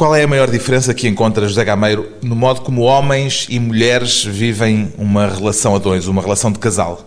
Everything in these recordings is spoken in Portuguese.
Qual é a maior diferença que encontra José Gameiro no modo como homens e mulheres vivem uma relação a dois, uma relação de casal?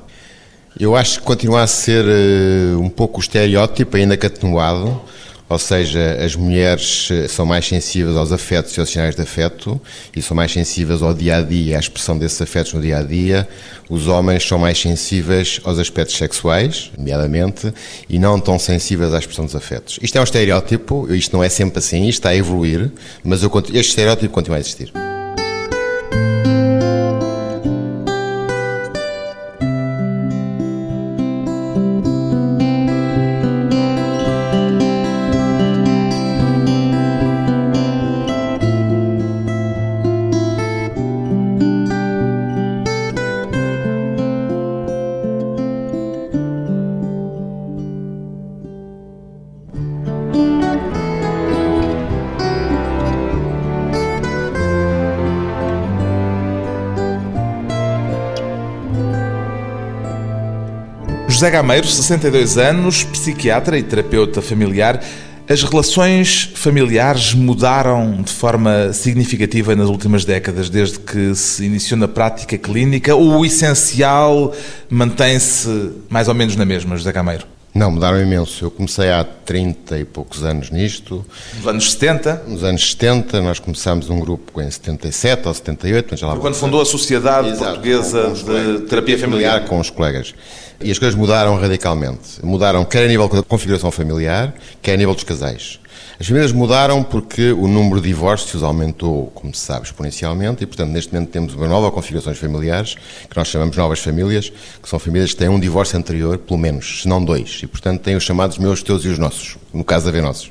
Eu acho que continua a ser uh, um pouco o estereótipo, ainda que atenuado, ou seja, as mulheres eh, são mais sensíveis aos afetos e aos sinais de afeto e são mais sensíveis ao dia a dia, à expressão desses afetos no dia a dia. Os homens são mais sensíveis aos aspectos sexuais, nomeadamente, e não tão sensíveis à expressão dos afetos. Isto é um estereótipo, isto não é sempre assim, isto está a evoluir, mas eu, este estereótipo continua a existir. José Gameiro, 62 anos, psiquiatra e terapeuta familiar. As relações familiares mudaram de forma significativa nas últimas décadas, desde que se iniciou na prática clínica, ou o essencial mantém-se mais ou menos na mesma, José Gameiro? Não, mudaram imenso. Eu comecei há 30 e poucos anos nisto. Nos anos 70? Nos anos 70, nós começámos um grupo em 77 ou 78. Já lá quando fundou a Sociedade Exato, Portuguesa de Terapia Familiar. Com os colegas. E as coisas mudaram radicalmente. Mudaram quer a nível da configuração familiar, quer a nível dos casais. As famílias mudaram porque o número de divórcios aumentou, como se sabe, exponencialmente e, portanto, neste momento temos uma nova configurações familiares, que nós chamamos novas famílias, que são famílias que têm um divórcio anterior, pelo menos, se não dois, e, portanto, têm os chamados meus, teus e os nossos, no caso haver nossos.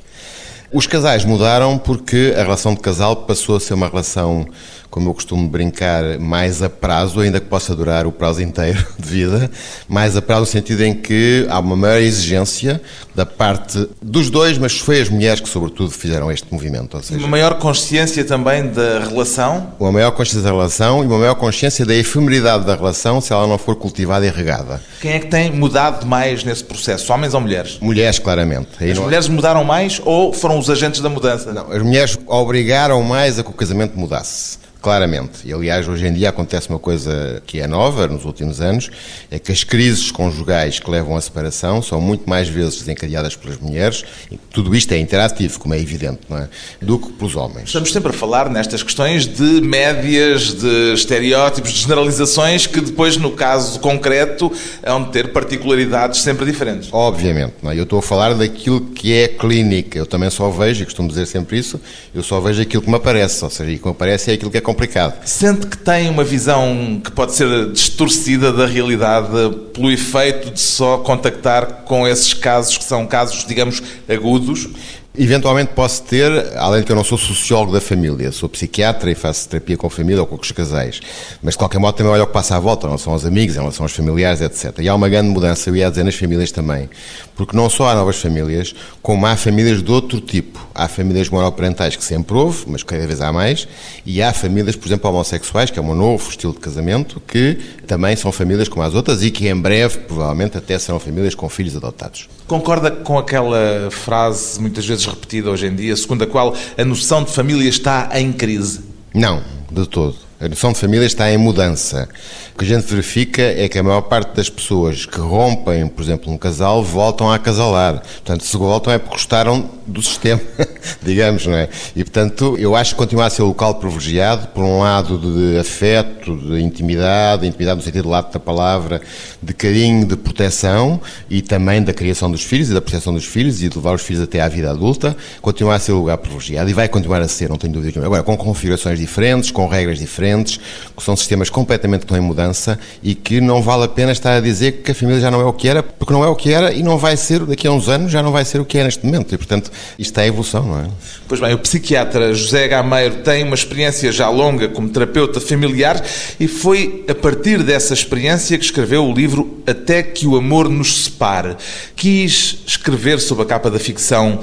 Os casais mudaram porque a relação de casal passou a ser uma relação como eu costumo brincar, mais a prazo, ainda que possa durar o prazo inteiro de vida, mais a prazo no sentido em que há uma maior exigência da parte dos dois, mas foi as mulheres que, sobretudo, fizeram este movimento. Seja, uma maior consciência também da relação? Uma maior consciência da relação e uma maior consciência da efemeridade da relação se ela não for cultivada e regada. Quem é que tem mudado mais nesse processo, homens ou mulheres? Mulheres, claramente. Aí as não... mulheres mudaram mais ou foram os agentes da mudança? Não, as mulheres obrigaram mais a que o casamento mudasse claramente. E, aliás, hoje em dia acontece uma coisa que é nova nos últimos anos, é que as crises conjugais que levam à separação são muito mais vezes desencadeadas pelas mulheres, e tudo isto é interativo, como é evidente, não é? do que pelos homens. Estamos sempre a falar nestas questões de médias, de estereótipos, de generalizações, que depois, no caso concreto, hão de ter particularidades sempre diferentes. Obviamente, não é? eu estou a falar daquilo que é clínica, eu também só vejo, e costumo dizer sempre isso, eu só vejo aquilo que me aparece, ou seja, o que me aparece é aquilo que é complicado. Sente que tem uma visão que pode ser distorcida da realidade pelo efeito de só contactar com esses casos que são casos, digamos, agudos? Eventualmente posso ter, além de que eu não sou sociólogo da família, sou psiquiatra e faço terapia com a família ou com os casais, mas de qualquer modo também olho o que passa à volta, em relação aos amigos, em relação aos familiares, etc. E há uma grande mudança, eu ia dizer, nas famílias também, porque não só há novas famílias, como há famílias de outro tipo. Há famílias monoparentais que sempre houve, mas cada vez há mais, e há famílias, por exemplo, homossexuais, que é um novo estilo de casamento, que também são famílias como as outras e que em breve, provavelmente, até serão famílias com filhos adotados. Concorda com aquela frase, muitas vezes repetida hoje em dia, segundo a qual a noção de família está em crise? Não, de todo. A noção de família está em mudança. O que a gente verifica é que a maior parte das pessoas que rompem, por exemplo, um casal, voltam a acasalar. Portanto, se voltam é porque gostaram do sistema, digamos, não é? E, portanto, eu acho que continua a ser o local privilegiado, por um lado de afeto, de intimidade, intimidade no sentido lato da palavra, de carinho, de proteção e também da criação dos filhos e da proteção dos filhos e de levar os filhos até à vida adulta, continua a ser o lugar privilegiado e vai continuar a ser, não tenho dúvida nenhuma. Agora, com configurações diferentes, com regras diferentes, diferentes, que são sistemas completamente que estão em mudança e que não vale a pena estar a dizer que a família já não é o que era, porque não é o que era e não vai ser, daqui a uns anos, já não vai ser o que é neste momento. E, portanto, isto é evolução, não é? Pois bem, o psiquiatra José Gameiro tem uma experiência já longa como terapeuta familiar e foi a partir dessa experiência que escreveu o livro Até que o Amor nos Separe. Quis escrever sob a capa da ficção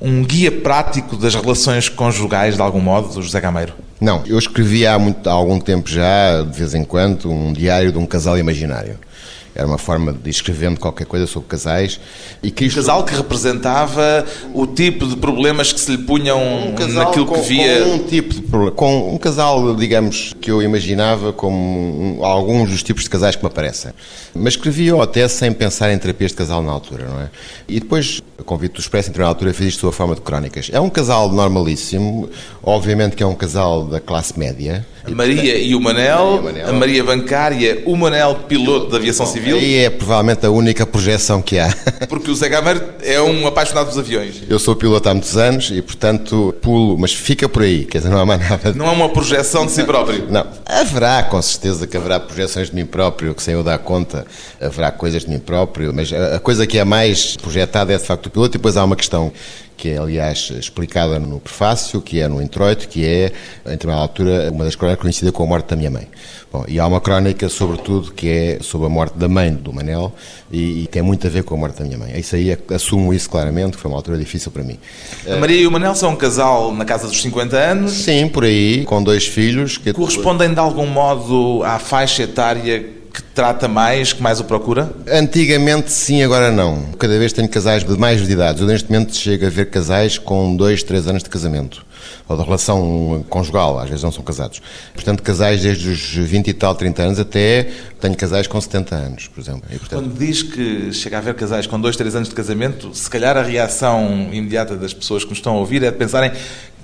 um guia prático das relações conjugais, de algum modo, José Gameiro? Não, eu escrevi há, muito, há algum tempo já, de vez em quando, um diário de um casal imaginário. Era uma forma de escrevendo qualquer coisa sobre casais. E que isto... Um casal que representava o tipo de problemas que se lhe punham um naquilo com, que via. Com um tipo de problema. Com um casal, digamos, que eu imaginava como um, alguns dos tipos de casais que me aparecem. Mas escrevia até sem pensar em terapias de casal na altura, não é? E depois, a convite do Expresso, entre na altura, fiz isto sob a forma de crónicas. É um casal normalíssimo, obviamente que é um casal da classe média. A Maria e o Manel, a Maria bancária, o Manel piloto da aviação civil. E é provavelmente a única projeção que há. Porque o Zé Gameiro é um apaixonado dos aviões. Eu sou piloto há muitos anos e, portanto, pulo, mas fica por aí, quer dizer, não há mais nada. Não é uma projeção de si próprio? Não. Haverá, com certeza, que haverá projeções de mim próprio, que sem eu dar conta, haverá coisas de mim próprio, mas a coisa que é mais projetada é, de facto, piloto e depois há uma questão que é, aliás, explicada no prefácio, que é no introito, que é, em determinada altura, uma das crónicas conhecida com a morte da minha mãe. Bom, e há uma crónica, sobretudo, que é sobre a morte da mãe do Manel e, e tem muito a ver com a morte da minha mãe. Isso aí, assumo isso claramente, que foi uma altura difícil para mim. A Maria e o Manel são um casal na casa dos 50 anos? Sim, por aí, com dois filhos. Que... Correspondem, de algum modo, à faixa etária que trata mais, que mais o procura? Antigamente sim, agora não. Cada vez tenho casais de mais de idade. Eu neste momento chego a ver casais com dois, três anos de casamento. Ou de relação conjugal, às vezes não são casados. Portanto, casais desde os 20 e tal, 30 anos até tenho casais com 70 anos, por exemplo. E, portanto... Quando diz que chega a ver casais com dois, três anos de casamento, se calhar a reação imediata das pessoas que nos estão a ouvir é de pensarem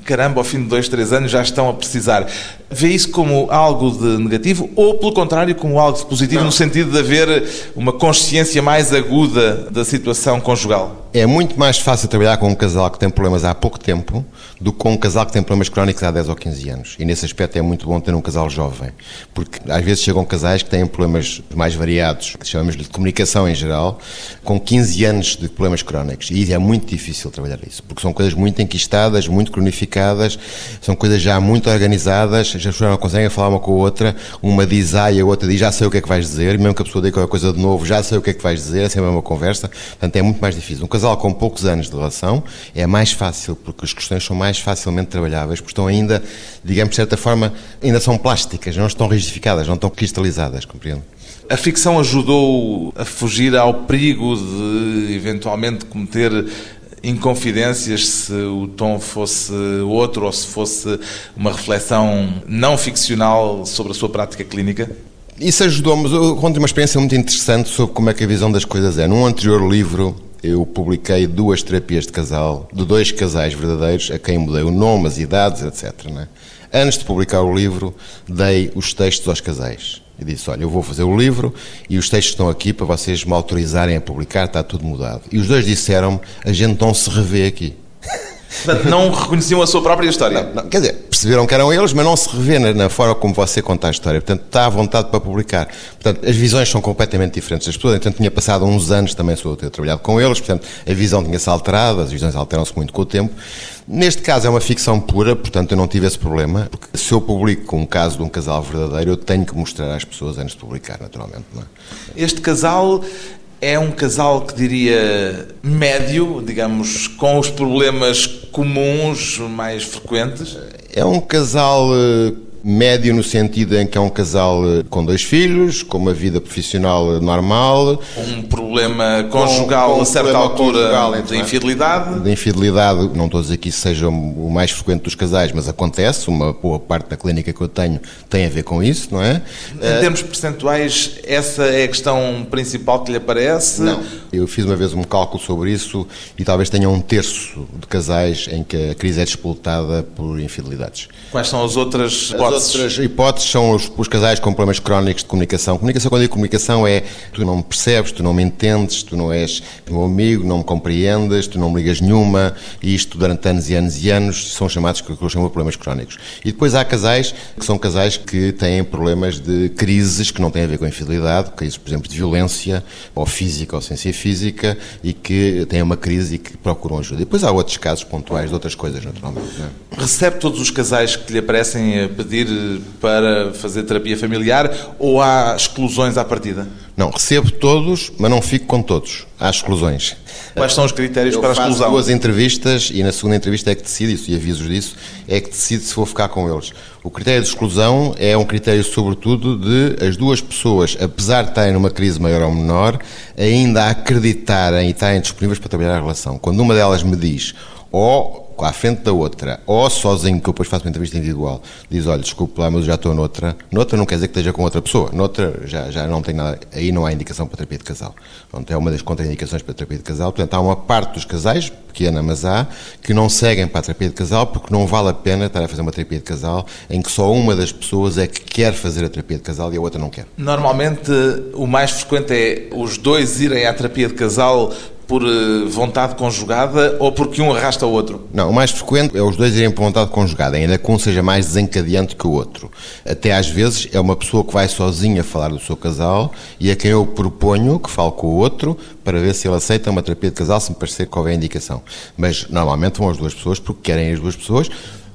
caramba, ao fim de dois, três anos já estão a precisar. Vê isso como algo de negativo ou, pelo contrário, como algo de positivo, Não. no sentido de haver uma consciência mais aguda da situação conjugal? É muito mais fácil trabalhar com um casal que tem problemas há pouco tempo do que com um casal que tem problemas crónicos há 10 ou 15 anos. E nesse aspecto é muito bom ter um casal jovem, porque às vezes chegam casais que têm problemas mais variados, que chamamos de comunicação em geral, com 15 anos de problemas crónicos. E é muito difícil trabalhar isso, porque são coisas muito enquistadas, muito cronificadas, são coisas já muito organizadas, as pessoas não conseguem falar uma com a outra, uma diz A e a outra diz já sei o que é que vais dizer, mesmo que a pessoa diga qualquer coisa de novo, já sei o que é que vais dizer, é sempre uma conversa, portanto é muito mais difícil. Um casal com poucos anos de relação é mais fácil, porque as questões são mais facilmente trabalháveis, porque estão ainda, digamos, de certa forma, ainda são plásticas, não estão rigidificadas, não estão cristalizadas, compreendo? A ficção ajudou a fugir ao perigo de eventualmente cometer inconfidências se o tom fosse outro ou se fosse uma reflexão não ficcional sobre a sua prática clínica? Isso ajudou-me. Eu conto uma experiência muito interessante sobre como é que a visão das coisas é. Num anterior livro, eu publiquei duas terapias de casal, de dois casais verdadeiros, a quem mudei o nome, as idades, etc. Né? Antes de publicar o livro, dei os textos aos casais. E disse: Olha, eu vou fazer o livro e os textos estão aqui para vocês me autorizarem a publicar, está tudo mudado. E os dois disseram-me: A gente não se revê aqui. Portanto, não reconheciam a sua própria história. Não, não, quer dizer, perceberam que eram eles, mas não se revê na, na, forma como você conta a história. Portanto, está à vontade para publicar. Portanto, as visões são completamente diferentes das pessoas. Portanto, tinha passado uns anos também sou ter trabalhado com eles, portanto, a visão tinha-se alterado, as visões alteram-se muito com o tempo. Neste caso é uma ficção pura, portanto eu não tive esse problema, porque se eu publico um caso de um casal verdadeiro, eu tenho que mostrar às pessoas antes de publicar, naturalmente. É? Este casal é um casal que diria médio, digamos, com os problemas comuns mais frequentes? É um casal eh, médio no sentido em que é um casal eh, com dois filhos, com uma vida profissional normal. Um problema conjugal com, com a certa altura de infidelidade. De infidelidade, não estou a dizer que isso seja o mais frequente dos casais, mas acontece, uma boa parte da clínica que eu tenho tem a ver com isso, não é? Em uh, termos percentuais, essa é a questão principal que lhe aparece? Não. Eu fiz uma vez um cálculo sobre isso e talvez tenha um terço de casais em que a crise é disputada por infidelidades. Quais são as outras hipóteses? As outras hipóteses são os, os, casais com problemas crónicos de comunicação. Comunicação, quando eu digo comunicação, é tu não me percebes, tu não me entendes, tu não és meu amigo, não me compreendes, tu não me ligas nenhuma, e isto durante anos e anos e anos são chamados que eu chamo de problemas crónicos. E depois há casais que são casais que têm problemas de crises que não têm a ver com a infidelidade, crises, por exemplo, de violência, ou física, ou ciência física, e que têm uma crise e que procuram ajuda. E depois há outros casos pontuais de outras coisas, naturalmente. É? Recebe todos os casais que lhe aparecem a pedir vir para fazer terapia familiar ou há exclusões à partida? Não, recebo todos, mas não fico com todos. Há exclusões. Quais são os critérios Eu para a faço exclusão? duas entrevistas e na segunda entrevista é que decido isso, e aviso disso, é que decido se vou ficar com eles. O critério de exclusão é um critério, sobretudo, de as duas pessoas, apesar de estarem numa crise maior ou menor, ainda acreditarem e estarem disponíveis para trabalhar a relação. Quando uma delas me diz, ou à frente da outra, ou sozinho, que eu depois faço uma entrevista individual, diz, olha, desculpe lá, mas eu já estou noutra. Noutra não quer dizer que esteja com outra pessoa. Noutra já, já não tem nada, aí não há indicação para terapia de casal. Pronto, é uma das contraindicações para terapia de casal. Portanto, há uma parte dos casais, pequena, mas há, que não seguem para a terapia de casal porque não vale a pena estar a fazer uma terapia de casal em que só uma das pessoas é que quer fazer a terapia de casal e a outra não quer. Normalmente, o mais frequente é os dois irem à terapia de casal por eh, vontade conjugada ou porque um arrasta o outro? Não, o mais frequente é os dois irem por vontade conjugada, ainda que um seja mais desencadeante que o outro. Até às vezes é uma pessoa que vai sozinha falar do seu casal e a quem eu proponho que fale com o outro para ver se ele aceita uma terapia de casal, se me parecer que houver indicação. Mas normalmente vão as duas pessoas porque querem as duas pessoas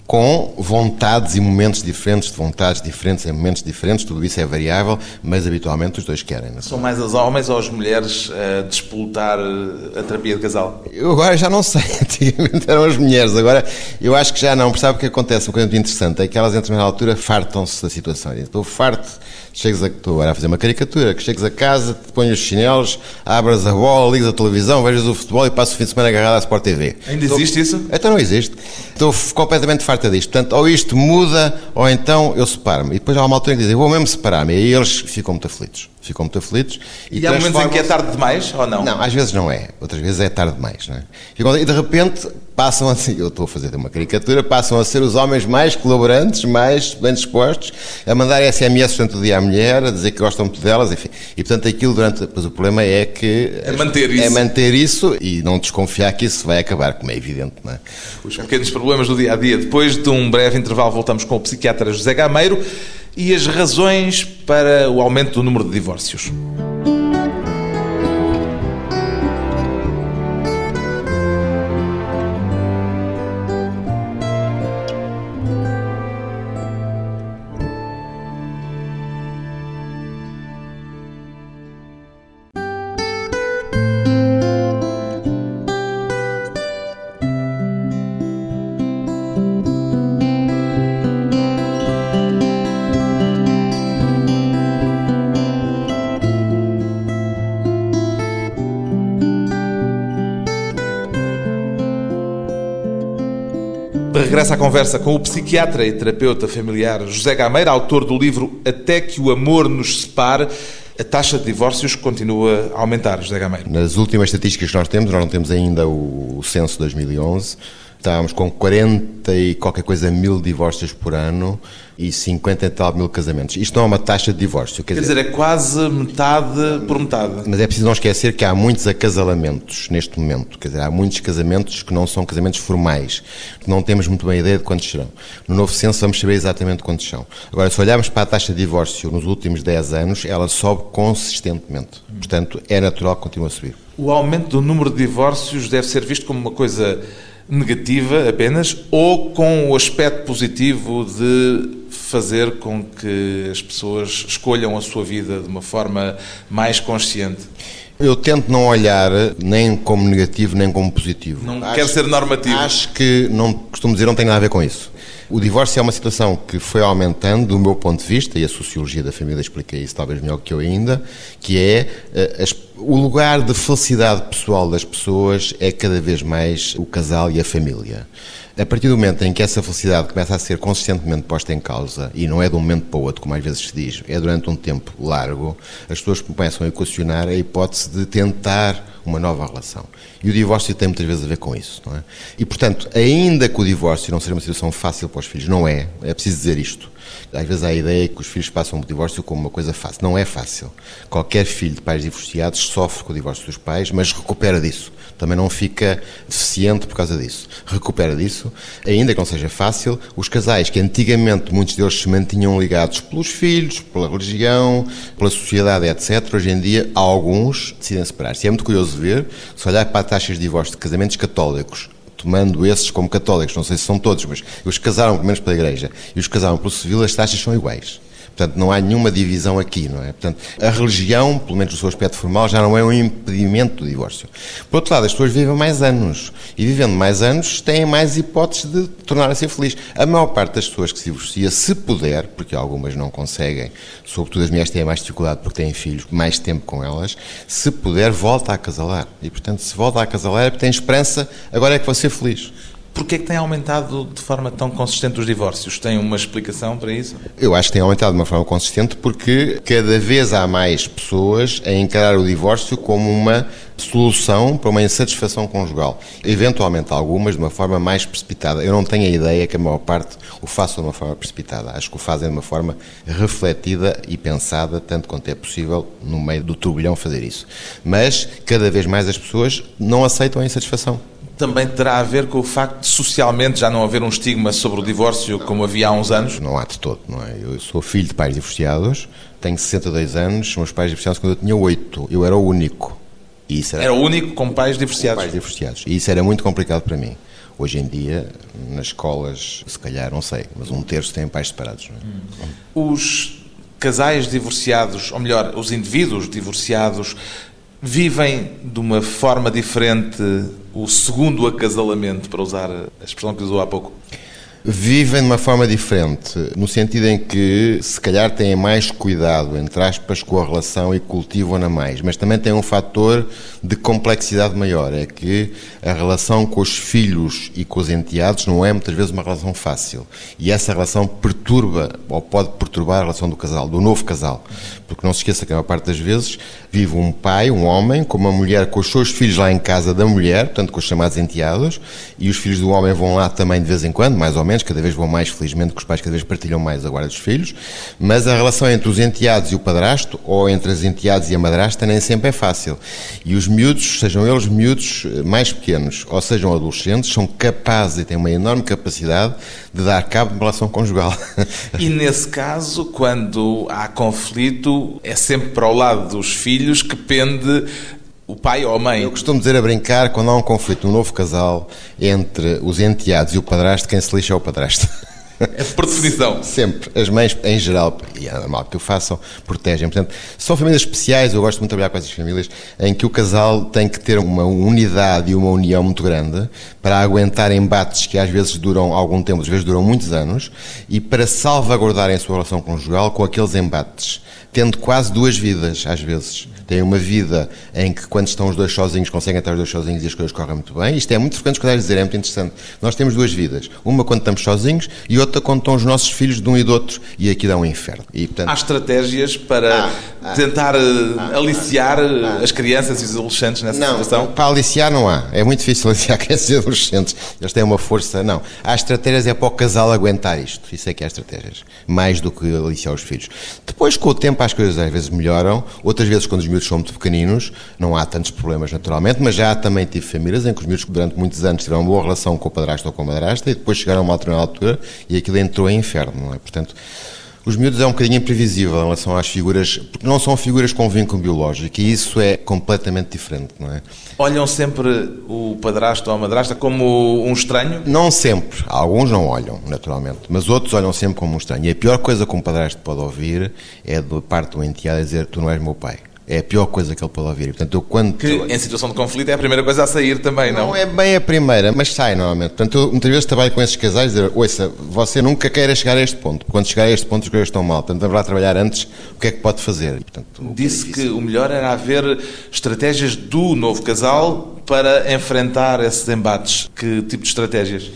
com vontades e momentos diferentes, de vontades diferentes em momentos diferentes, tudo isso é variável, mas habitualmente os dois querem. é? São mais os homens ou as mulheres a disputar eh, a terapia de casal? Eu agora já não sei, antigamente eram as mulheres, agora eu acho que já não, porque sabe o que acontece, uma coisa muito interessante, é que elas entram na altura fartam-se da situação, estou farto, chegas a, estou agora a fazer uma caricatura, que chegas a casa, te pões os chinelos, abras a bola, ligas a televisão, vejas o futebol e passas o fim de semana agarrado à Sport TV. Ainda existe isso? Então não existe. Estou completamente farta disto. Portanto, ou isto muda, ou então eu separo-me. E depois há uma altura em que dizem, vou mesmo separar-me. E aí eles ficam muito aflitos. Ficam muito aflitos. E, há momentos em que é tarde demais ou não? não, às vezes não é. Outras vezes é tarde demais. Não é? Ficam- E de repente passam a ser, eu estou a fazer uma caricatura, passam a ser os homens mais colaborantes, mais bem dispostos, a mandar SMS durante o dia à mulher, a dizer que gostam muito delas, enfim. E portanto aquilo durante. Pois o problema é que. É manter isso. É manter isso e não desconfiar que isso vai acabar, como é evidente, não é? Os pequenos problemas do dia a dia. Depois de um breve intervalo, voltamos com o psiquiatra José Gameiro e as razões para o aumento do número de divórcios. Regressa à conversa com o psiquiatra e terapeuta familiar José Gameiro, autor do livro Até que o Amor nos separe. A taxa de divórcios continua a aumentar, José Gameiro. Nas últimas estatísticas que nós temos, nós não temos ainda o censo 2011, estávamos com 40 e qualquer coisa mil divórcios por ano e 50 e tal mil casamentos. Isto não é uma taxa de divórcio, quer, Quer dizer, é quase metade por metade. mas é preciso não esquecer que há muitos acasalamentos neste momento. Quer dizer, há muitos casamentos que não são casamentos formais, não temos muito bem a ideia de quantos serão. No novo censo vamos saber exatamente quantos são. Agora, se olharmos para a taxa de divórcio nos últimos 10 anos, ela sobe consistentemente. Portanto, é natural que continue a subir. O aumento do número de divórcios deve ser visto como uma coisa negativa apenas ou com o aspecto positivo de fazer com que as pessoas escolham a sua vida de uma forma mais consciente? Eu tento não olhar nem como negativo nem como positivo. Não quer ser normativo. Acho que, não costumo dizer, não tem nada a ver com isso. O divórcio é uma situação que foi aumentando, do meu ponto de vista, e a sociologia da família explica isso talvez melhor que eu ainda, que é eh, as- o lugar de felicidade pessoal das pessoas é cada vez mais o casal e a família. A partir do momento em que essa felicidade começa a ser consistentemente posta em causa, e não é de um momento para o outro, como às vezes se diz, é durante um tempo largo, as pessoas começam a equacionar a hipótese de tentar uma nova relação. E o divórcio tem muitas vezes a ver com isso, não é? E, portanto, ainda que o divórcio não seja uma situação fácil para os filhos, não é, é preciso dizer isto. Às vezes há a ideia que os filhos passam o divórcio como uma coisa fácil. Não é fácil. Qualquer filho de pais divorciados sofre com o divórcio dos pais, mas recupera disso. Também não fica deficiente por causa disso. Recupera disso, ainda que não seja fácil. Os casais que antigamente muitos deles se mantinham ligados pelos filhos, pela religião, pela sociedade, etc., hoje em dia alguns decidem separar-se. É muito curioso ver, se olhar para taxas de divórcio de casamentos católicos, tomando esses como católicos, não sei se são todos, mas os que casaram pelo menos pela Igreja e os que casaram pelo civil, as taxas são iguais. Portanto, não há nenhuma divisão aqui, não é? Portanto, a religião, pelo menos no seu aspecto formal, já não é um impedimento do divórcio. Por outro lado, as pessoas vivem mais anos. E vivendo mais anos, têm mais hipóteses de tornar-se feliz. A maior parte das pessoas que se divorcia, se puder, porque algumas não conseguem, sobretudo as mulheres têm mais dificuldade porque têm filhos, mais tempo com elas, se puder, volta a casalar. E, portanto, se volta a casalar é porque tem esperança, agora é que vou ser feliz. Porquê é que tem aumentado de forma tão consistente os divórcios? Tem uma explicação para isso? Eu acho que tem aumentado de uma forma consistente porque cada vez há mais pessoas a encarar o divórcio como uma solução para uma insatisfação conjugal. Eventualmente algumas de uma forma mais precipitada. Eu não tenho a ideia que a maior parte o faça de uma forma precipitada. Acho que o fazem de uma forma refletida e pensada, tanto quanto é possível, no meio do turbilhão fazer isso. Mas cada vez mais as pessoas não aceitam a insatisfação também terá a ver com o facto de socialmente já não haver um estigma sobre o divórcio como havia há uns anos? Não há de todo, não é? Eu sou filho de pais divorciados, tenho 62 anos, meus pais divorciados quando eu tinha 8, eu era o único. E isso era, era o único com pais divorciados? Com pais divorciados. E isso era muito complicado para mim. Hoje em dia, nas escolas, se calhar, não sei, mas um terço têm pais separados. É? Os casais divorciados, ou melhor, os indivíduos divorciados, vivem de uma forma diferente o segundo acasalamento, para usar a expressão que usou há pouco? Vivem de uma forma diferente, no sentido em que se calhar têm mais cuidado, entre aspas, com a relação e cultivam-na mais, mas também tem um fator de complexidade maior, é que a relação com os filhos e com os enteados não é muitas vezes uma relação fácil, e essa relação perturba, ou pode perturbar a relação do casal, do novo casal, porque não se esqueça que a maior parte das vezes vive um pai, um homem, com uma mulher com os seus filhos lá em casa da mulher, portanto com os chamados enteados, e os filhos do homem vão lá também de vez em quando, mais ou menos, cada vez vão mais, felizmente, que os pais cada vez partilham mais a guarda dos filhos, mas a relação entre os enteados e o padrasto, ou entre as enteadas e a madrasta, nem sempre é fácil. E os miúdos, sejam eles miúdos eh, mais pequenos, ou sejam adolescentes, são capazes e têm uma enorme capacidade de dar cabo de uma relação conjugal. E nesse caso, quando há conflito, é sempre para o lado dos filhos que pende o pai ou a mãe. Eu costumo dizer a brincar, quando há um conflito no novo casal entre os enteados e o padrasto, quem se lixa é o padrasto. É por definição. Sempre. As mães, em geral, e é normal que o façam, protegem. Portanto, são famílias especiais, eu gosto muito de trabalhar com essas famílias, em que o casal tem que ter uma unidade e uma união muito grande para aguentar embates que às vezes duram algum tempo, às vezes duram muitos anos, e para salvaguardarem a sua relação conjugal com aqueles embates, tendo quase duas vidas, às vezes têm uma vida em que, quando estão os dois sozinhos, conseguem estar os dois sozinhos e as coisas correm muito bem. Isto é muito frequente escutar dizer, é muito interessante. Nós temos duas vidas. Uma quando estamos sozinhos e outra quando estão os nossos filhos de um e do outro. E aqui dá um inferno. E, portanto... Há estratégias para ah, ah, tentar eh, ah, aliciar ah, as crianças e os adolescentes nessa não, situação? Para aliciar não há. É muito difícil aliciar crianças e adolescentes. Eles têm uma força. Não. Há estratégias é para o casal aguentar isto. Isso é que há estratégias. Mais do que aliciar os filhos. Depois, com o tempo, as coisas às vezes melhoram. Outras vezes, quando os miúdos são muito pequeninos, não há tantos problemas naturalmente, mas já também tive famílias em que os miúdos durante muitos anos tiveram uma boa relação com o padrasto ou com a madrasta e depois chegaram a uma determinada altura e aquilo entrou em inferno, não é? Portanto, os miúdos é um bocadinho imprevisível em relação às figuras, porque não são figuras com vínculo biológico e isso é completamente diferente, não é? Olham sempre o padrasto ou a madrasta como um estranho? Não sempre. Alguns não olham, naturalmente, mas outros olham sempre como um estranho. E a pior coisa que um padrasto pode ouvir é da parte do enteado dizer tu não és meu pai é a pior coisa que ele pode ouvir. Portanto, eu, quando que em situação de conflito é a primeira coisa a sair também, não? Não é bem a primeira, mas sai normalmente. Portanto, eu muitas vezes trabalho com esses casais e dizer, ouça, você nunca queira chegar a este ponto. Quando chegar a este ponto as coisas estão mal. Portanto, deverá trabalhar antes o que é que pode fazer. Portanto, Disse que, que o melhor era haver estratégias do novo casal para enfrentar esses embates. Que tipo de estratégias?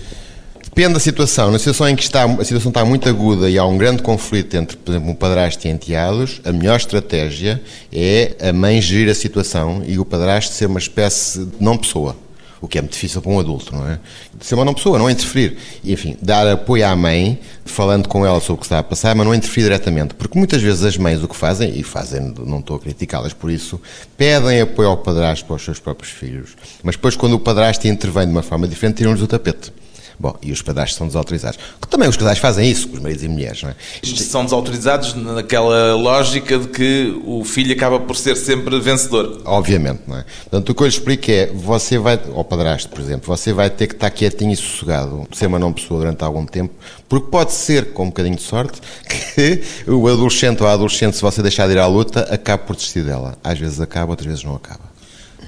Depende da situação. Na situação em que está, a situação está muito aguda e há um grande conflito entre, por exemplo, um padrasto e enteados, a melhor estratégia é a mãe gerir a situação e o padrasto ser uma espécie de não-pessoa. O que é muito difícil para um adulto, não é? Ser uma não-pessoa, não interferir. E, enfim, dar apoio à mãe, falando com ela sobre o que está a passar, mas não interferir diretamente. Porque muitas vezes as mães o que fazem, e fazem, não estou a criticá-las por isso, pedem apoio ao padrasto para os seus próprios filhos. Mas depois, quando o padrasto intervém de uma forma diferente, tiram-lhes o tapete Bom, e os padrastos são desautorizados. Também os casais fazem isso, os maridos e mulheres, não é? São desautorizados naquela lógica de que o filho acaba por ser sempre vencedor. Obviamente, não é? Portanto, o que eu lhe explico é, você vai, ao padrasto, por exemplo, você vai ter que estar quietinho e sossegado, ser uma não pessoa durante algum tempo, porque pode ser, com um bocadinho de sorte, que o adolescente ou a adolescente, se você deixar de ir à luta, acabe por desistir dela. Às vezes acaba, outras vezes não acaba.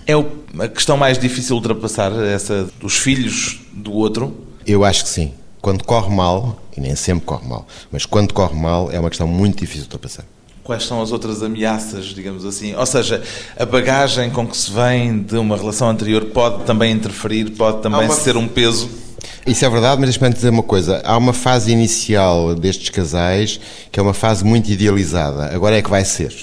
É a questão mais difícil de ultrapassar, essa dos filhos do outro? Eu acho que sim. Quando corre mal, e nem sempre corre mal, mas quando corre mal é uma questão muito difícil de ultrapassar. Quais são as outras ameaças, digamos assim? Ou seja, a bagagem com que se vem de uma relação anterior pode também interferir, pode também uma... ser um peso? Isso é verdade, mas deixa-me dizer uma coisa. Há uma fase inicial destes casais que é uma fase muito idealizada. Agora é que vai ser.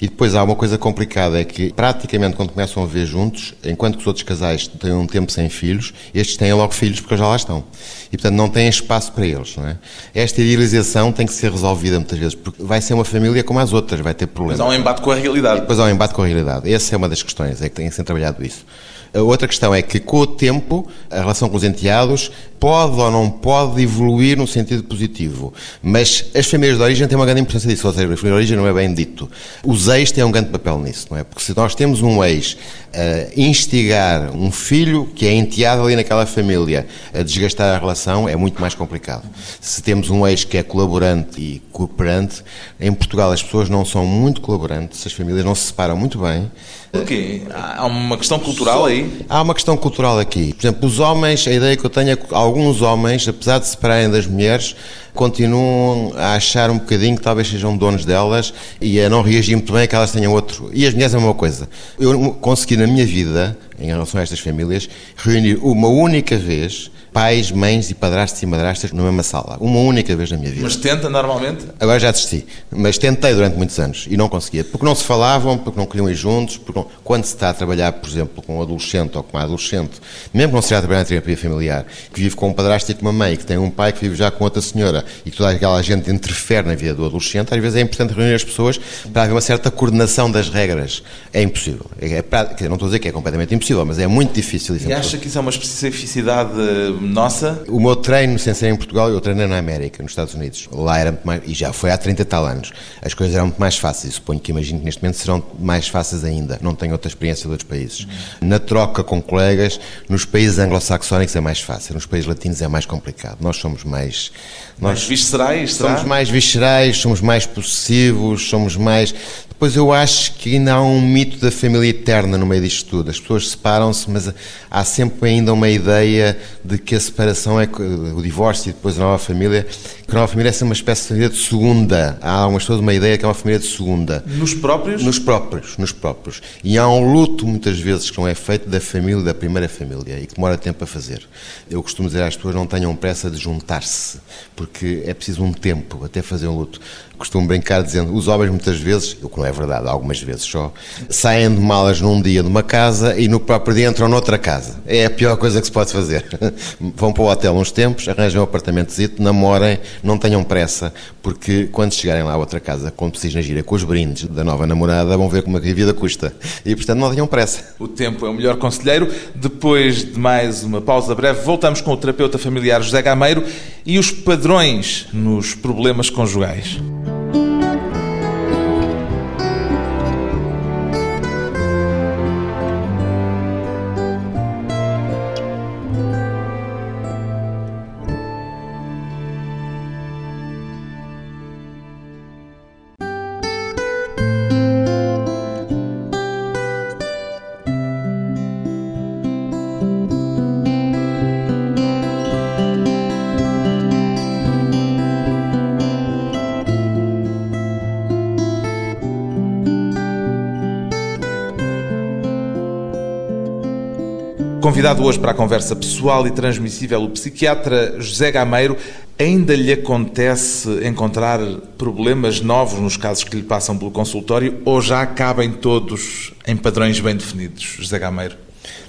E depois há uma coisa complicada, é que praticamente quando começam a ver juntos, enquanto que os outros casais têm um tempo sem filhos, estes têm logo filhos porque já lá estão. E portanto não têm espaço para eles, não é? Esta idealização tem que ser resolvida muitas vezes, porque vai ser uma família como as outras, vai ter problemas. Mas há um embate com a realidade. E depois há um embate com a realidade. Essa é uma das questões, é que tem que ser trabalhado isso. A outra questão é que, com o tempo, a relação com os enteados pode ou não pode evoluir no sentido positivo. Mas as famílias de origem têm uma grande importância disso, ou seja, a família de origem não é bem dito. Os ex têm um grande papel nisso, não é? Porque se nós temos um ex a instigar um filho que é enteado ali naquela família a desgastar a relação, é muito mais complicado. Se temos um ex que é colaborante e cooperante, em Portugal as pessoas não são muito colaborantes, as famílias não se separam muito bem. Porquê? Há uma questão cultural aí? Há uma questão cultural aqui. Por exemplo, os homens, a ideia que eu tenho é que alguns homens, apesar de se separarem das mulheres, continuam a achar um bocadinho que talvez sejam donos delas e a não reagir muito bem a que elas tenham outro. E as mulheres é uma coisa. Eu consegui na minha vida, em relação a estas famílias, reunir uma única vez pais, mães e padrastos e madrastas na mesma sala. Uma única vez na minha vida. Mas tenta normalmente? Agora já desisti. Mas tentei durante muitos anos e não conseguia. Porque não se falavam, porque não queriam ir juntos, porque não... quando se está a trabalhar, por exemplo, com um adolescente ou com uma adolescente, mesmo que não se esteja a trabalhar em terapia familiar, que vive com um padrasto e com uma mãe, que tem um pai que vive já com outra senhora e que toda aquela gente interfere na vida do adolescente, às vezes é importante reunir as pessoas para haver uma certa coordenação das regras. É impossível. É, é, não estou a dizer que é completamente impossível, mas é muito difícil. E acha que isso é uma especificidade nossa? O meu treino, sem ser em Portugal, eu treinei na América, nos Estados Unidos. Lá era muito mais, e já foi há 30 tal anos. As coisas eram muito mais fáceis. Suponho que imagino que neste momento serão mais fáceis ainda. Não tenho outra experiência de outros países. Na troca com colegas, nos países anglo-saxónicos é mais fácil, nos países latinos é mais complicado. Nós somos mais. Nós mais viscerais, será? Somos mais viscerais, somos mais possessivos, somos mais. Depois eu acho que ainda há um mito da família eterna no meio disto tudo. As pessoas separam-se, mas há sempre ainda uma ideia de que a separação é o divórcio e depois a nova família, que a nova família é uma espécie de família de segunda. Há umas pessoas uma ideia que é uma família de segunda. Nos próprios? Nos próprios, nos próprios. E há um luto muitas vezes que não é feito da família, da primeira família, e que demora tempo a fazer. Eu costumo dizer às pessoas não tenham pressa de juntar-se, porque é preciso um tempo até fazer um luto costumo brincar dizendo os homens muitas vezes, o que não é verdade, algumas vezes só, saem de malas num dia de uma casa e no próprio dia entram noutra casa. É a pior coisa que se pode fazer. Vão para o hotel uns tempos, arranjam um apartamentozito, namorem, não tenham pressa, porque quando chegarem lá a outra casa, quando precisam gira com os brindes da nova namorada, vão ver como é a vida custa. E portanto não tenham pressa. O tempo é o melhor conselheiro. Depois de mais uma pausa breve, voltamos com o terapeuta familiar José Gameiro e os padrões nos problemas conjugais. Convidado hoje para a conversa pessoal e transmissível, o psiquiatra José Gameiro. Ainda lhe acontece encontrar problemas novos nos casos que lhe passam pelo consultório ou já cabem todos em padrões bem definidos, José Gameiro?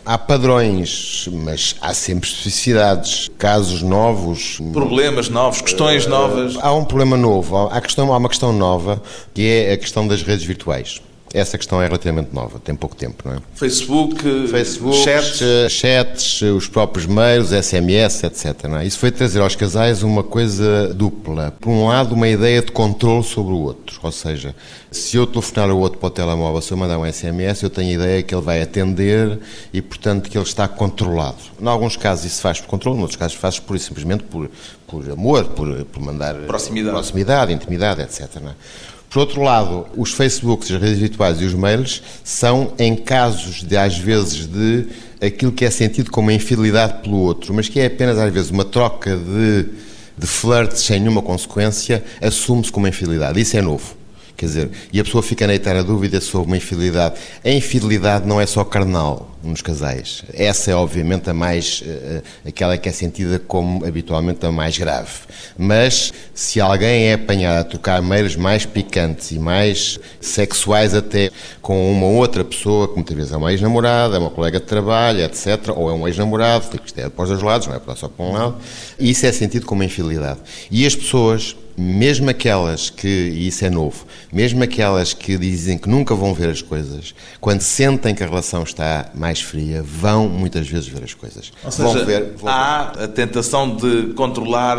Há padrões, mas há sempre especificidades, casos novos. Problemas novos, questões uh, novas. Há um problema novo, há, questão, há uma questão nova, que é a questão das redes virtuais. Essa questão é relativamente nova, tem pouco tempo, não é? Facebook, Facebook chats. chats, os próprios mails, SMS, etc. É? Isso foi trazer aos casais uma coisa dupla. Por um lado, uma ideia de controle sobre o outro, ou seja, se eu telefonar o outro para o telemóvel, se eu mandar um SMS, eu tenho a ideia que ele vai atender e, portanto, que ele está controlado. Em alguns casos isso faz por controle, em outros casos faz por, simplesmente por, por amor, por, por mandar Proximidade. proximidade, intimidade, etc. não é? Por outro lado, os Facebooks, as redes virtuais e os mails são em casos de, às vezes, de aquilo que é sentido como uma infidelidade pelo outro, mas que é apenas, às vezes, uma troca de, de flirts sem nenhuma consequência, assume-se como infidelidade. Isso é novo. Quer dizer, e a pessoa fica na eterna dúvida sobre uma infidelidade. A infidelidade não é só carnal nos casais. Essa é, obviamente, a mais. eh, aquela que é sentida como habitualmente a mais grave. Mas se alguém é apanhado a trocar meios mais picantes e mais sexuais até com uma outra pessoa, que muitas vezes é uma ex-namorada, é uma colega de trabalho, etc., ou é um ex-namorado, isto é para os dois lados, não é só para um lado, isso é sentido como infidelidade. E as pessoas mesmo aquelas que, e isso é novo, mesmo aquelas que dizem que nunca vão ver as coisas, quando sentem que a relação está mais fria, vão muitas vezes ver as coisas. Ou seja, vão ver, vão há a tentação de controlar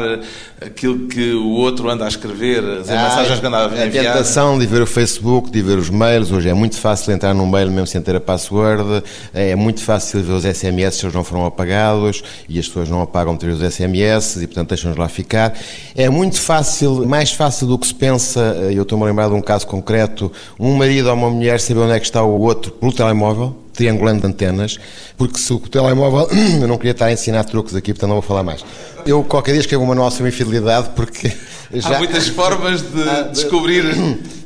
aquilo que o outro anda a escrever, as Há mensagens que anda a a enviar. tentação de ver o Facebook, de ver os mails. Hoje é muito fácil entrar num mail mesmo sem ter a password. É muito fácil ver os SMS se eles não foram apagados e as pessoas não apagam vezes os SMS e, portanto, deixam-nos lá ficar. É muito fácil, mais fácil do que se pensa. Eu estou-me a lembrar de um caso concreto: um marido ou uma mulher saber onde é que está o outro pelo telemóvel. Triangulando antenas, porque se o telemóvel. Eu não queria estar a ensinar truques aqui, portanto não vou falar mais. Eu qualquer dia escrevo um manual sobre infidelidade, porque. Já... Há muitas formas de Ah, de- descobrir.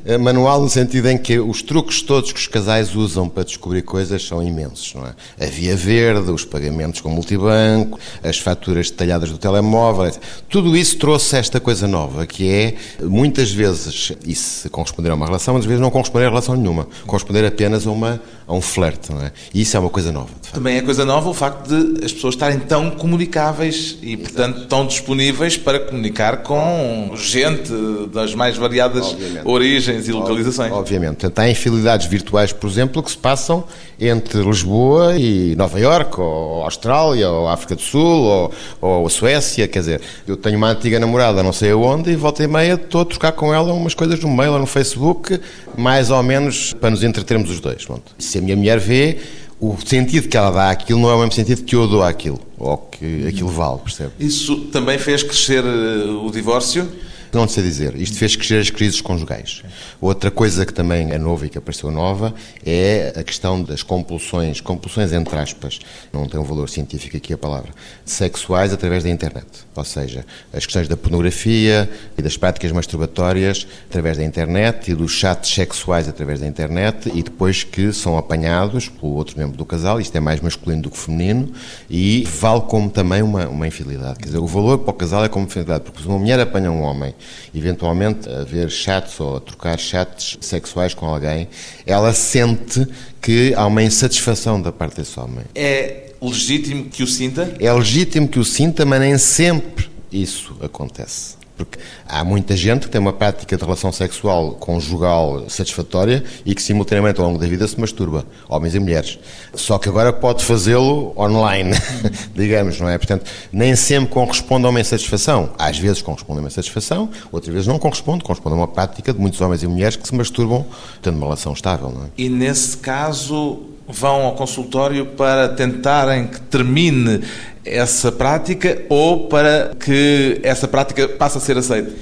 Eh, Manual no sentido em que os truques todos que os casais usam para descobrir coisas são imensos, não é? A via verde, os pagamentos com multibanco, as faturas detalhadas do telemóvel, tudo isso trouxe esta coisa nova, que é, muitas vezes, isso corresponder a uma relação, muitas vezes não corresponder a relação nenhuma, corresponder apenas a, uma, a um flerte, não é? E isso é uma coisa nova. Também é coisa nova o facto de as pessoas estarem tão comunicáveis e, portanto, tão disponíveis para comunicar com gente das mais variadas Obviamente. origens e localizações. Obviamente. Portanto, há infidelidades virtuais, por exemplo, que se passam entre Lisboa e Nova Iorque, ou Austrália, ou África do Sul, ou, ou a Suécia. Quer dizer, eu tenho uma antiga namorada, não sei aonde, e volta e meia estou a trocar com ela umas coisas no mail ou no Facebook, mais ou menos para nos entretermos os dois. Pronto. Se a minha mulher vê, o sentido que ela dá àquilo não é o mesmo sentido que eu dou àquilo, ou que aquilo vale, percebe? Isso também fez crescer eh, o divórcio. Não sei dizer. Isto fez crescer as crises conjugais. Outra coisa que também é nova e que apareceu nova é a questão das compulsões, compulsões entre aspas, não tem um valor científico aqui a palavra, sexuais através da internet. Ou seja, as questões da pornografia e das práticas masturbatórias através da internet e dos chats sexuais através da internet e depois que são apanhados pelo outro membro do casal, isto é mais masculino do que feminino, e vale como também uma, uma infidelidade. Quer dizer, o valor para o casal é como infidelidade, porque se uma mulher apanha um homem, eventualmente a ver chats ou a trocar chats sexuais com alguém, ela sente que há uma insatisfação da parte desse homem. É legítimo que o sinta? É legítimo que o sinta, mas nem sempre isso acontece. Porque há muita gente que tem uma prática de relação sexual conjugal satisfatória e que simultaneamente ao longo da vida se masturba, homens e mulheres. Só que agora pode fazê-lo online, digamos, não é? Portanto, nem sempre corresponde a uma insatisfação. Às vezes corresponde a uma insatisfação, outras vezes não corresponde, corresponde a uma prática de muitos homens e mulheres que se masturbam tendo uma relação estável, não é? E nesse caso vão ao consultório para tentarem que termine essa prática ou para que essa prática passe a ser aceita?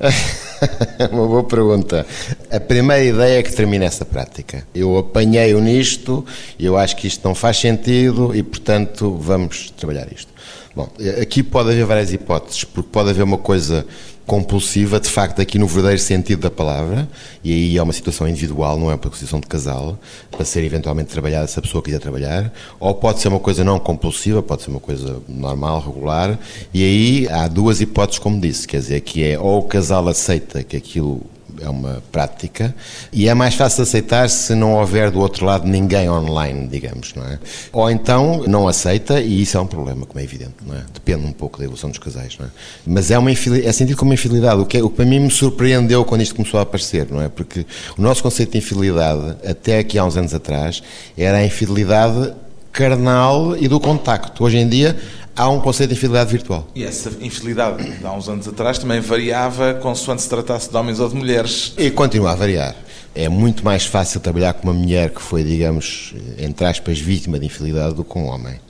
Uma boa pergunta. A primeira ideia é que termine essa prática. Eu apanhei-o nisto, eu acho que isto não faz sentido e, portanto, vamos trabalhar isto. Bom, aqui pode haver várias hipóteses, porque pode haver uma coisa compulsiva, de facto, aqui no verdadeiro sentido da palavra, e aí é uma situação individual, não é uma situação de casal, para ser eventualmente trabalhada se a pessoa quiser trabalhar, ou pode ser uma coisa não compulsiva, pode ser uma coisa normal, regular, e aí há duas hipóteses, como disse, quer dizer, que é ou o casal aceita que aquilo é uma prática e é mais fácil aceitar se não houver do outro lado ninguém online, digamos, não é? Ou então não aceita e isso é um problema, como é evidente, não é? Depende um pouco da evolução dos casais, não é? Mas é, uma é sentido como infidelidade, o que, é, o que para mim me surpreendeu quando isto começou a aparecer, não é? Porque o nosso conceito de infidelidade, até aqui há uns anos atrás, era a infidelidade carnal e do contacto. Hoje em dia há um conceito de infidelidade virtual. E essa infidelidade, há uns anos atrás, também variava consoante se tratasse de homens ou de mulheres. E continua a variar. É muito mais fácil trabalhar com uma mulher que foi, digamos, entre aspas, vítima de infidelidade do que com um homem.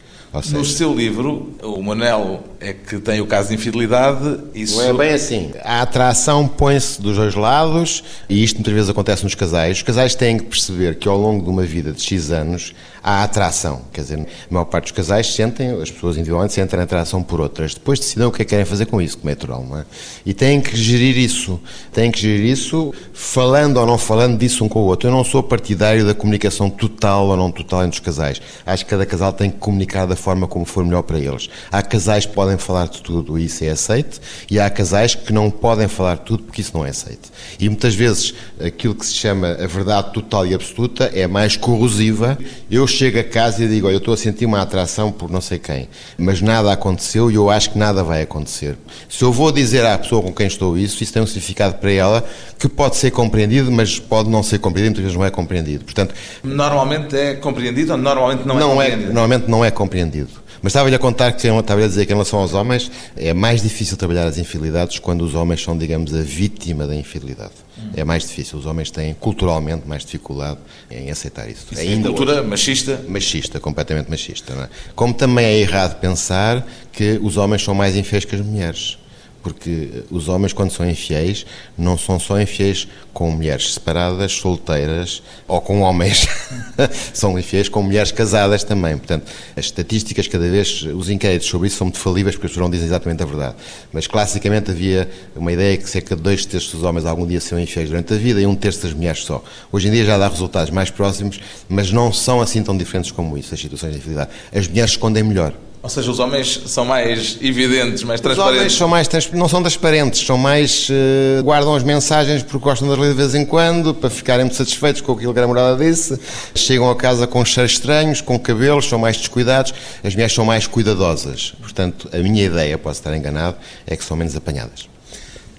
Seja, no seu livro, o Manel é que tem o caso de infidelidade. Isso... Não é bem assim. A atração põe-se dos dois lados e isto muitas vezes acontece nos casais. Os casais têm que perceber que ao longo de uma vida de X anos há atração. Quer dizer, a maior parte dos casais sentem, as pessoas individualmente sentem atração por outras. Depois decidem o que é que querem fazer com isso, como é natural, não é? E têm que gerir isso. Têm que gerir isso falando ou não falando disso um com o outro. Eu não sou partidário da comunicação total ou não total entre os casais. Acho que cada casal tem que comunicar da forma como for melhor para eles. Há casais que podem falar de tudo e isso é aceito, e há casais que não podem falar de tudo porque isso não é aceito. E muitas vezes aquilo que se chama a verdade total e absoluta é mais corrosiva. Eu chego a casa e digo, olha, eu estou a sentir uma atração por não sei quem, mas nada aconteceu e eu acho que nada vai acontecer. Se eu vou dizer à pessoa com quem estou isso, isso tem um significado para ela que pode ser compreendido, mas pode não ser compreendido, muitas vezes não é compreendido. Portanto, normalmente é compreendido ou normalmente não, é não é compreendido? É, normalmente não é compreendido. Mas estava-lhe a contar que estava a dizer que em relação aos homens é mais difícil trabalhar as infidelidades quando os homens são, digamos, a vítima da infidelidade. Hum. É mais difícil. Os homens têm culturalmente mais dificuldade em aceitar isso. isso é cultura hoje. machista? Machista, completamente machista. É? Como também é errado pensar que os homens são mais infiéis que as mulheres porque os homens, quando são infiéis, não são só infiéis com mulheres separadas, solteiras ou com homens. são infiéis com mulheres casadas também. Portanto, as estatísticas, cada vez, os inquéritos sobre isso são muito falíveis porque as pessoas não dizem exatamente a verdade. Mas, classicamente, havia uma ideia que cerca de dois terços dos homens algum dia são infiéis durante a vida e um terço das mulheres só. Hoje em dia já dá resultados mais próximos, mas não são assim tão diferentes como isso, as situações de infidelidade. As mulheres escondem melhor. Ou seja, os homens são mais evidentes, mais transparentes. Os homens são mais não são transparentes, são mais uh, guardam as mensagens porque gostam de ler de vez em quando para ficarem muito satisfeitos com aquilo que a namorada disse. Chegam a casa com cheiros estranhos, com cabelos, são mais descuidados. As mulheres são mais cuidadosas. Portanto, a minha ideia, posso estar enganado, é que são menos apanhadas.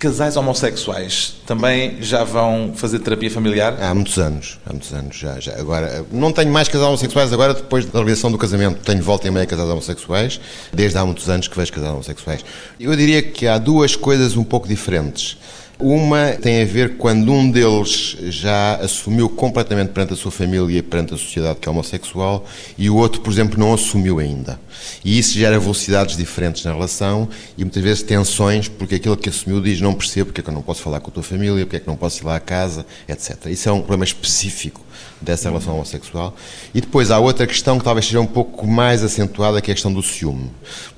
Casais homossexuais também já vão fazer terapia familiar? Há muitos anos, há muitos anos já, já. Agora, não tenho mais casais homossexuais agora depois da realização do casamento. Tenho volta e meia casais homossexuais, desde há muitos anos que vejo casais homossexuais. Eu diria que há duas coisas um pouco diferentes. Uma tem a ver quando um deles já assumiu completamente perante a sua família e perante a sociedade que é homossexual e o outro, por exemplo, não assumiu ainda. E isso gera velocidades diferentes na relação e muitas vezes tensões, porque aquilo que assumiu diz não percebo porque é que eu não posso falar com a tua família, porque é que não posso ir lá à casa, etc. Isso é um problema específico dessa relação homossexual. E depois há outra questão que talvez seja um pouco mais acentuada, que é a questão do ciúme.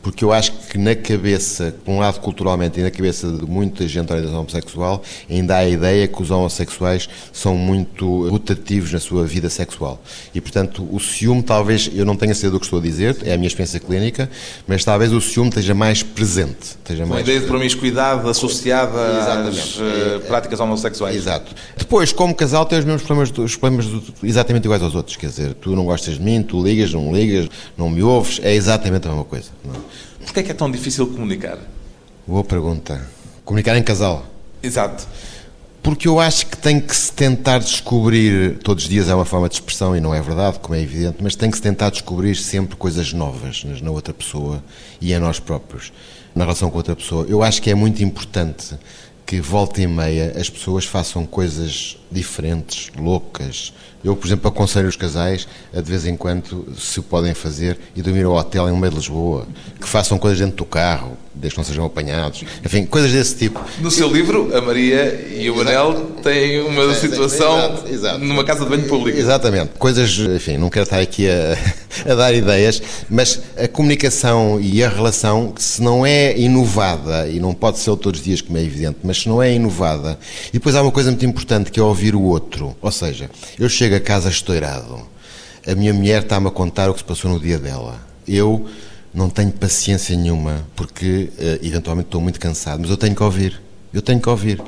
Porque eu acho que na cabeça, por um lado culturalmente e na cabeça de muita gente da orientação homossexual, ainda há a ideia que os homossexuais são muito rotativos na sua vida sexual. E, portanto, o ciúme talvez, eu não tenha sido o que estou a dizer, é a minha experiência clínica, mas talvez o ciúme esteja mais presente. Esteja mais... A ideia de promiscuidade associada Exatamente. às uh, práticas homossexuais. Exato. Depois, como casal, tem os mesmos problemas, os problemas exatamente iguais aos outros. Quer dizer, tu não gostas de mim, tu ligas, não ligas, não me ouves, é exatamente a mesma coisa. Não? É? Porquê é que é tão difícil comunicar? Boa pergunta. Comunicar em casal. Exato. Porque eu acho que tem que se tentar descobrir, todos os dias é uma forma de expressão e não é verdade, como é evidente, mas tem que se tentar descobrir sempre coisas novas na outra pessoa e em nós próprios, na relação com outra pessoa. Eu acho que é muito importante que volta e meia as pessoas façam coisas diferentes, loucas. Eu, por exemplo, aconselho os casais a de vez em quando, se podem fazer, e dormir ao hotel em meio de Lisboa, que façam coisas dentro do carro, desde que não sejam apanhados, enfim, coisas desse tipo. No seu livro, a Maria e o Manel têm uma situação exato, exato. numa casa de banho pública. Exatamente, coisas, enfim, não quero estar aqui a, a dar ideias, mas a comunicação e a relação, se não é inovada, e não pode ser todos os dias, como é evidente, mas se não é inovada, e depois há uma coisa muito importante que é ouvir o outro, ou seja, eu chego a casa estourado, a minha mulher está-me a contar o que se passou no dia dela, eu não tenho paciência nenhuma, porque uh, eventualmente estou muito cansado, mas eu tenho que ouvir. Eu tenho que ouvir.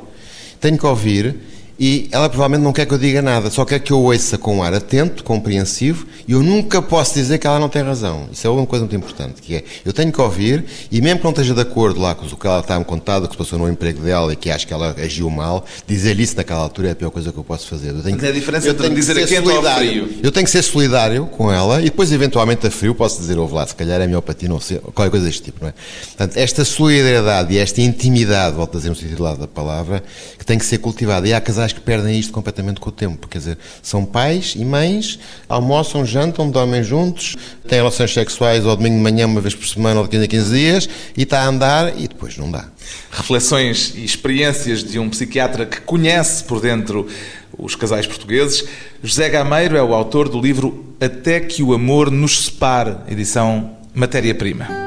Tenho que ouvir e ela provavelmente não quer que eu diga nada, só quer que eu ouça com um ar atento, compreensivo, e eu nunca posso dizer que ela não tem razão. Isso é uma coisa muito importante, que é, eu tenho que ouvir, e mesmo que não esteja de acordo lá com o que ela está-me contado, que se passou no emprego dela e que acho que ela agiu mal, dizer isso naquela altura é a pior coisa que eu posso fazer. Eu tenho, Mas é a diferença entre dizer a quente ou frio. Eu tenho que ser solidário com ela, e depois eventualmente a frio posso dizer, ouve lá, se calhar é melhor para ti, não sei, qualquer coisa deste tipo, não é? Portanto, esta solidariedade e esta intimidade, volto a dizer no sentido lado da palavra, que tem que ser cultivada. E há casais que perdem isto completamente com o tempo. Quer dizer, são pais e mães, almoçam, jantam, dormem juntos, têm relações sexuais ao domingo de manhã, uma vez por semana, ou de 15 a 15 dias, e está a andar e depois não dá. Reflexões e experiências de um psiquiatra que conhece por dentro os casais portugueses. José Gameiro é o autor do livro Até que o Amor nos Separe, edição Matéria-Prima.